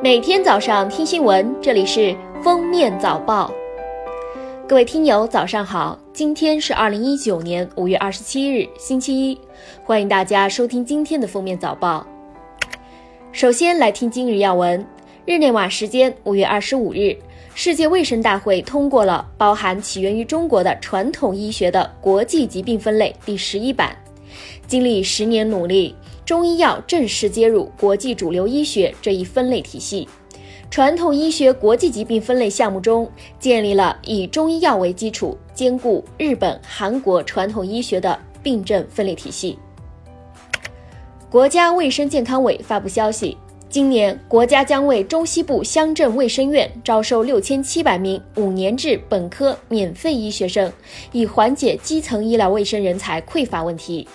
每天早上听新闻，这里是封面早报。各位听友，早上好！今天是二零一九年五月二十七日，星期一。欢迎大家收听今天的封面早报。首先来听今日要闻。日内瓦时间五月二十五日，世界卫生大会通过了包含起源于中国的传统医学的国际疾病分类第十一版。经历十年努力。中医药正式接入国际主流医学这一分类体系，传统医学国际疾病分类项目中建立了以中医药为基础、兼顾日本、韩国传统医学的病症分类体系。国家卫生健康委发布消息，今年国家将为中西部乡镇卫生院招收六千七百名五年制本科免费医学生，以缓解基层医疗卫生人才匮乏问题。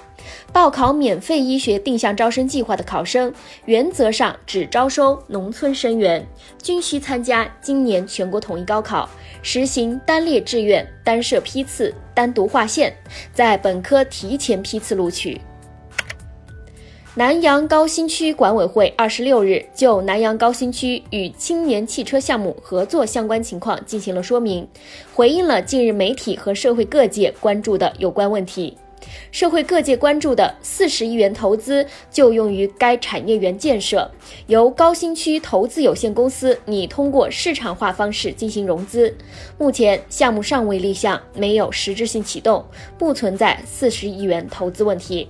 报考免费医学定向招生计划的考生，原则上只招收农村生源，均需参加今年全国统一高考，实行单列志愿、单设批次、单独划线，在本科提前批次录取。南阳高新区管委会二十六日就南阳高新区与青年汽车项目合作相关情况进行了说明，回应了近日媒体和社会各界关注的有关问题。社会各界关注的四十亿元投资就用于该产业园建设，由高新区投资有限公司拟通过市场化方式进行融资。目前项目尚未立项，没有实质性启动，不存在四十亿元投资问题。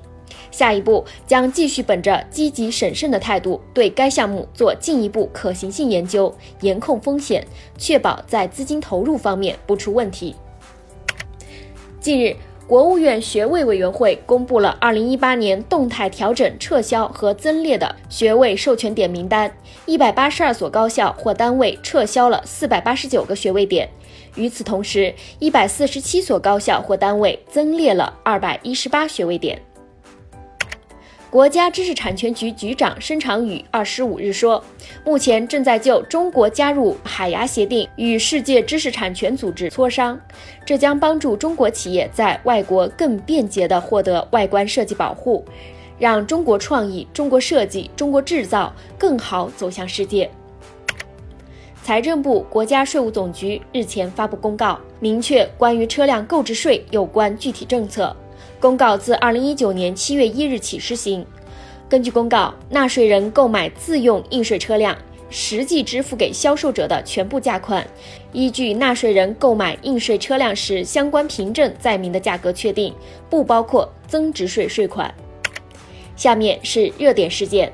下一步将继续本着积极审慎的态度，对该项目做进一步可行性研究，严控风险，确保在资金投入方面不出问题。近日。国务院学位委员会公布了二零一八年动态调整、撤销和增列的学位授权点名单，一百八十二所高校或单位撤销了四百八十九个学位点。与此同时，一百四十七所高校或单位增列了二百一十八学位点。国家知识产权局局长申长宇二十五日说，目前正在就中国加入海牙协定与世界知识产权组织磋商，这将帮助中国企业在外国更便捷地获得外观设计保护，让中国创意、中国设计、中国制造更好走向世界。财政部、国家税务总局日前发布公告，明确关于车辆购置税有关具体政策。公告自二零一九年七月一日起施行。根据公告，纳税人购买自用应税车辆，实际支付给销售者的全部价款，依据纳税人购买应税车辆时相关凭证载明的价格确定，不包括增值税税款。下面是热点事件。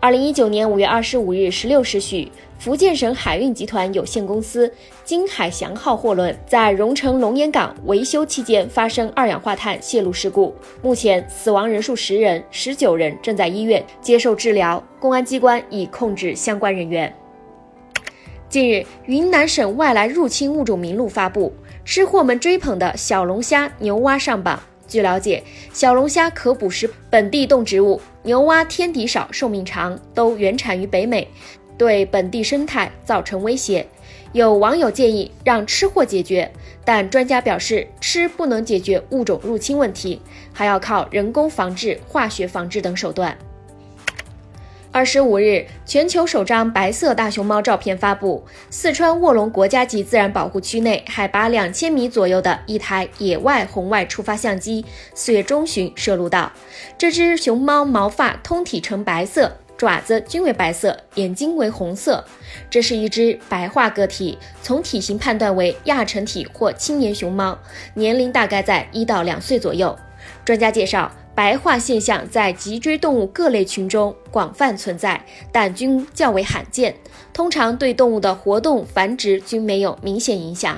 二零一九年五月二十五日十六时许。福建省海运集团有限公司金海翔号货轮在荣成龙岩港维修期间发生二氧化碳泄漏事故，目前死亡人数十人，十九人正在医院接受治疗。公安机关已控制相关人员。近日，云南省外来入侵物种名录发布，吃货们追捧的小龙虾、牛蛙上榜。据了解，小龙虾可捕食本地动植物，牛蛙天敌少、寿命长，都原产于北美。对本地生态造成威胁，有网友建议让吃货解决，但专家表示吃不能解决物种入侵问题，还要靠人工防治、化学防治等手段。二十五日，全球首张白色大熊猫照片发布，四川卧龙国家级自然保护区内海拔两千米左右的一台野外红外触发相机，四月中旬摄录到这只熊猫毛发通体呈白色。爪子均为白色，眼睛为红色。这是一只白化个体，从体型判断为亚成体或青年熊猫，年龄大概在一到两岁左右。专家介绍，白化现象在脊椎动物各类群中广泛存在，但均较为罕见，通常对动物的活动繁殖均没有明显影响。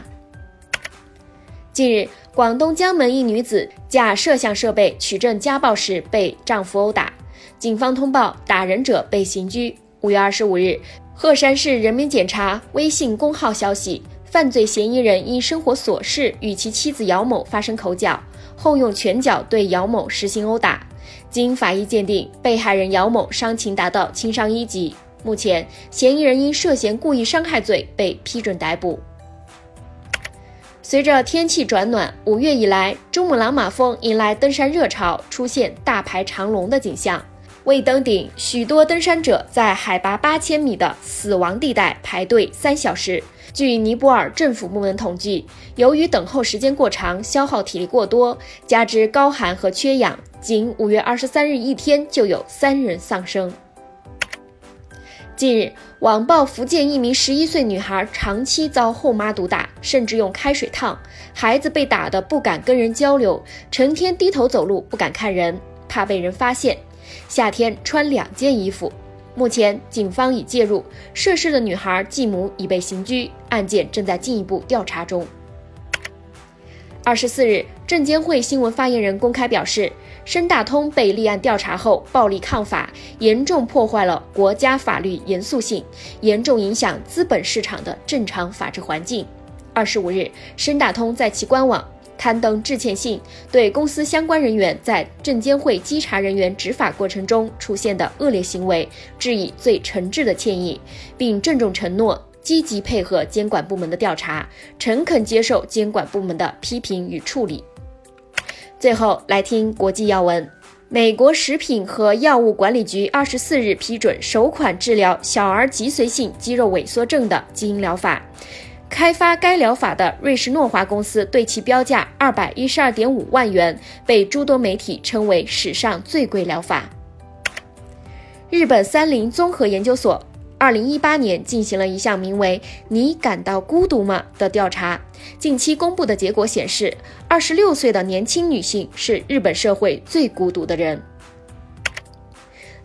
近日，广东江门一女子架摄像设备取证家暴时被丈夫殴打。警方通报打人者被刑拘。五月二十五日，鹤山市人民检察微信公号消息，犯罪嫌疑人因生活琐事与其妻子姚某发生口角，后用拳脚对姚某实行殴打。经法医鉴定，被害人姚某伤情达到轻伤一级。目前，嫌疑人因涉嫌故意伤害罪被批准逮捕。随着天气转暖，五月以来，珠穆朗玛峰迎来登山热潮，出现大排长龙的景象。为登顶，许多登山者在海拔八千米的死亡地带排队三小时。据尼泊尔政府部门统计，由于等候时间过长，消耗体力过多，加之高寒和缺氧，仅五月二十三日一天就有三人丧生。近日，网曝福建一名十一岁女孩长期遭后妈毒打，甚至用开水烫，孩子被打得不敢跟人交流，成天低头走路，不敢看人，怕被人发现。夏天穿两件衣服。目前警方已介入，涉事的女孩继母已被刑拘，案件正在进一步调查中。二十四日，证监会新闻发言人公开表示，深大通被立案调查后暴力抗法，严重破坏了国家法律严肃性，严重影响资本市场的正常法治环境。二十五日，深大通在其官网。刊登致歉信，对公司相关人员在证监会稽查人员执法过程中出现的恶劣行为致以最诚挚的歉意，并郑重承诺积极配合监管部门的调查，诚恳接受监管部门的批评与处理。最后来听国际要闻：美国食品和药物管理局二十四日批准首款治疗小儿脊髓性肌肉萎缩症的基因疗法。开发该疗法的瑞士诺华公司对其标价二百一十二点五万元，被诸多媒体称为史上最贵疗法。日本三菱综合研究所二零一八年进行了一项名为“你感到孤独吗”的调查，近期公布的结果显示，二十六岁的年轻女性是日本社会最孤独的人。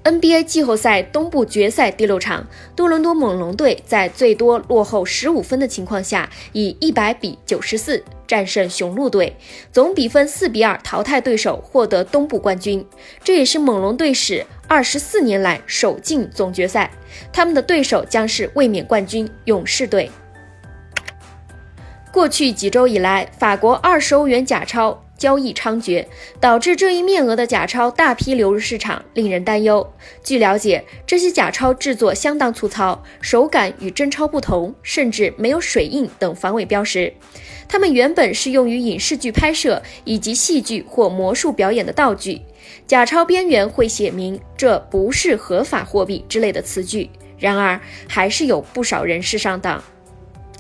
NBA 季后赛东部决赛第六场，多伦多猛龙队在最多落后十五分的情况下，以一百比九十四战胜雄鹿队，总比分四比二淘汰对手，获得东部冠军。这也是猛龙队史二十四年来首进总决赛。他们的对手将是卫冕冠军勇士队。过去几周以来，法国二十欧元假钞。交易猖獗，导致这一面额的假钞大批流入市场，令人担忧。据了解，这些假钞制作相当粗糙，手感与真钞不同，甚至没有水印等防伪标识。它们原本是用于影视剧拍摄以及戏剧或魔术表演的道具。假钞边缘会写明“这不是合法货币”之类的词句。然而，还是有不少人士上当。